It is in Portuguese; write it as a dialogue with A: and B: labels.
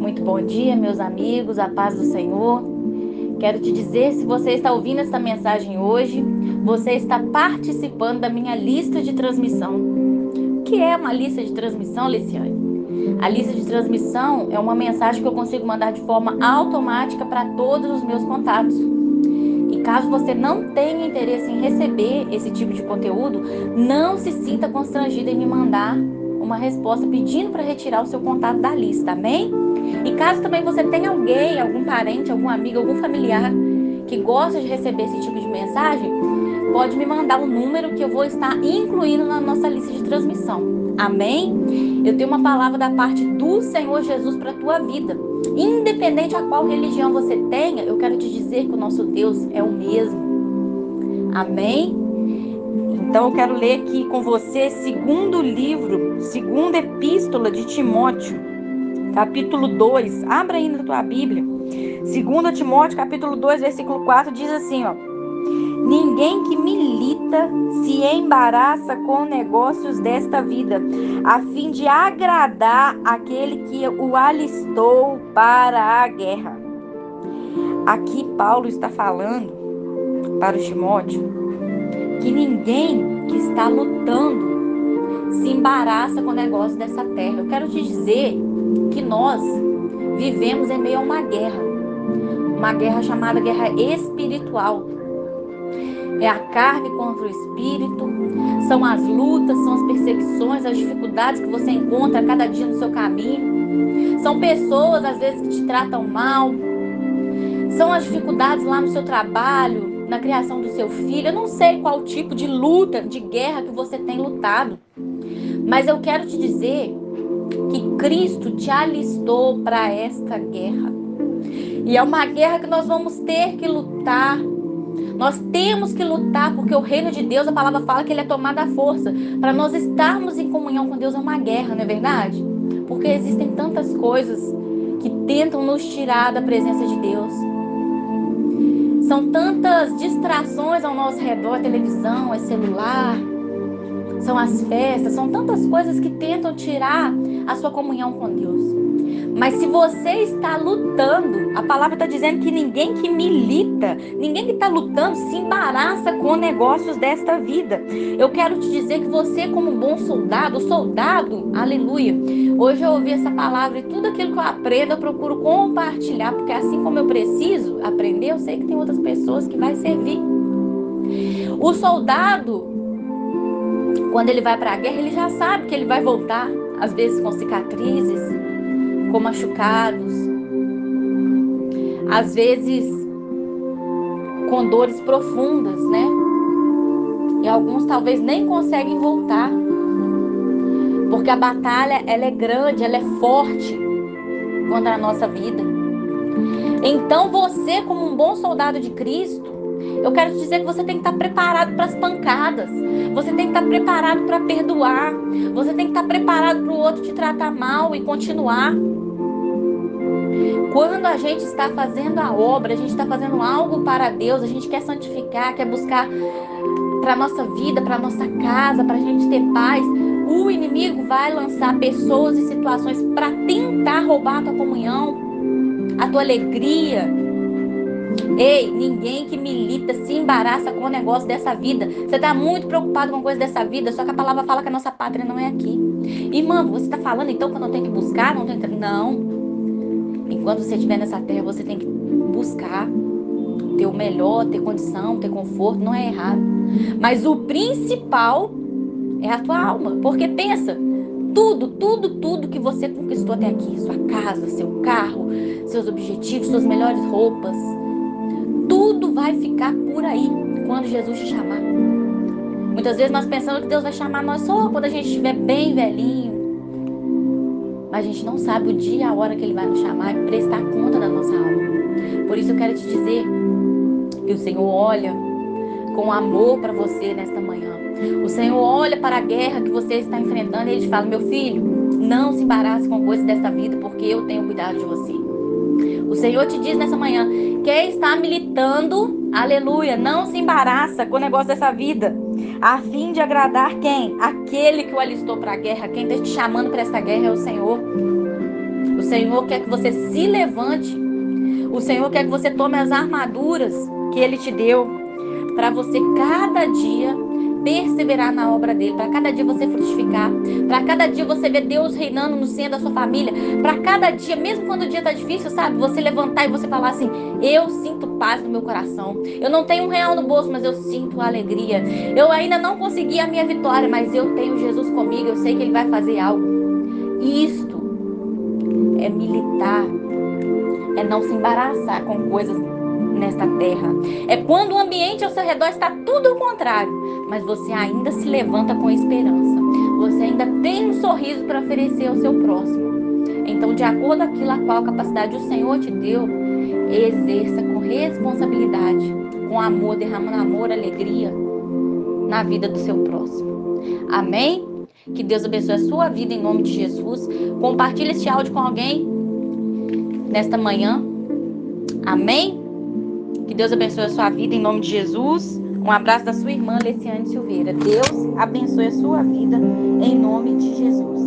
A: Muito bom dia, meus amigos, a paz do Senhor. Quero te dizer, se você está ouvindo esta mensagem hoje, você está participando da minha lista de transmissão. O que é uma lista de transmissão, Liciane? A lista de transmissão é uma mensagem que eu consigo mandar de forma automática para todos os meus contatos. E caso você não tenha interesse em receber esse tipo de conteúdo, não se sinta constrangido em me mandar uma resposta pedindo para retirar o seu contato da lista, amém? E caso também você tenha alguém, algum parente, algum amigo, algum familiar que gosta de receber esse tipo de mensagem, pode me mandar o um número que eu vou estar incluindo na nossa lista de transmissão. Amém? Eu tenho uma palavra da parte do Senhor Jesus para a tua vida. Independente a qual religião você tenha, eu quero te dizer que o nosso Deus é o mesmo. Amém? Então eu quero ler aqui com você segundo livro, segunda epístola de Timóteo, capítulo 2. Abra aí na tua Bíblia. Segunda Timóteo, capítulo 2, versículo 4 diz assim, ó: Ninguém que milita se embaraça com negócios desta vida, a fim de agradar aquele que o alistou para a guerra. Aqui Paulo está falando para o Timóteo que ninguém que está lutando se embaraça com o negócio dessa terra. Eu quero te dizer que nós vivemos em meio a uma guerra, uma guerra chamada guerra espiritual. É a carne contra o espírito, são as lutas, são as perseguições, as dificuldades que você encontra cada dia no seu caminho. São pessoas, às vezes, que te tratam mal. São as dificuldades lá no seu trabalho, na criação do seu filho. Eu não sei qual tipo de luta, de guerra que você tem lutado, mas eu quero te dizer que Cristo te alistou para esta guerra. E é uma guerra que nós vamos ter que lutar. Nós temos que lutar porque o reino de Deus, a palavra fala que ele é tomado à força. Para nós estarmos em comunhão com Deus é uma guerra, não é verdade? Porque existem tantas coisas que tentam nos tirar da presença de Deus. São tantas distrações ao nosso redor, televisão, é celular, são as festas, são tantas coisas que tentam tirar a sua comunhão com Deus. Mas se você está lutando, a palavra está dizendo que ninguém que milita, ninguém que está lutando se embaraça com negócios desta vida. Eu quero te dizer que você, como bom soldado, soldado, aleluia. Hoje eu ouvi essa palavra e tudo aquilo que eu aprendo eu procuro compartilhar, porque assim como eu preciso aprender, eu sei que tem outras pessoas que vai servir. O soldado, quando ele vai para a guerra, ele já sabe que ele vai voltar, às vezes com cicatrizes, com machucados, às vezes com dores profundas, né? E alguns talvez nem conseguem voltar. Porque a batalha, ela é grande, ela é forte contra a nossa vida. Então você, como um bom soldado de Cristo, eu quero te dizer que você tem que estar preparado para as pancadas. Você tem que estar preparado para perdoar. Você tem que estar preparado para o outro te tratar mal e continuar. Quando a gente está fazendo a obra, a gente está fazendo algo para Deus, a gente quer santificar, quer buscar para a nossa vida, para a nossa casa, para a gente ter paz, o inimigo vai lançar pessoas e situações para tentar roubar a tua comunhão, a tua alegria. Ei, ninguém que milita se embaraça com o negócio dessa vida. Você está muito preocupado com coisa dessa vida, só que a palavra fala que a nossa pátria não é aqui. Irmã, você está falando então que eu não tenho que buscar? Não, tenho não. Enquanto você estiver nessa terra, você tem que buscar ter o melhor, ter condição, ter conforto, não é errado. Mas o principal é a tua alma, porque pensa, tudo, tudo, tudo que você conquistou até aqui, sua casa, seu carro, seus objetivos, suas melhores roupas, tudo vai ficar por aí quando Jesus te chamar. Muitas vezes nós pensamos que Deus vai chamar nós só quando a gente estiver bem velhinho, mas a gente não sabe o dia e a hora que Ele vai nos chamar e prestar conta da nossa alma. Por isso eu quero te dizer que o Senhor olha com amor para você nesta manhã. O Senhor olha para a guerra que você está enfrentando e Ele fala: Meu filho, não se embarace com coisas desta vida, porque eu tenho cuidado de você. O Senhor te diz nessa manhã: quem está militando Aleluia. Não se embaraça com o negócio dessa vida. A fim de agradar quem? Aquele que o alistou para a guerra. Quem está te chamando para essa guerra é o Senhor. O Senhor quer que você se levante. O Senhor quer que você tome as armaduras que Ele te deu. Para você cada dia perseverar na obra dele, para cada dia você frutificar, para cada dia você ver Deus reinando no centro da sua família, para cada dia, mesmo quando o dia tá difícil, sabe, você levantar e você falar assim: "Eu sinto paz no meu coração. Eu não tenho um real no bolso, mas eu sinto alegria. Eu ainda não consegui a minha vitória, mas eu tenho Jesus comigo, eu sei que ele vai fazer algo." Isto é militar. É não se embaraçar com coisas terra. É quando o ambiente ao seu redor está tudo ao contrário, mas você ainda se levanta com esperança. Você ainda tem um sorriso para oferecer ao seu próximo. Então, de acordo com aquilo a qual capacidade o Senhor te deu, exerça com responsabilidade, com amor, derramando amor, alegria na vida do seu próximo. Amém? Que Deus abençoe a sua vida em nome de Jesus. Compartilhe este áudio com alguém nesta manhã. Amém? Que Deus abençoe a sua vida em nome de Jesus. Um abraço da sua irmã Leciane Silveira. Deus abençoe a sua vida em nome de Jesus.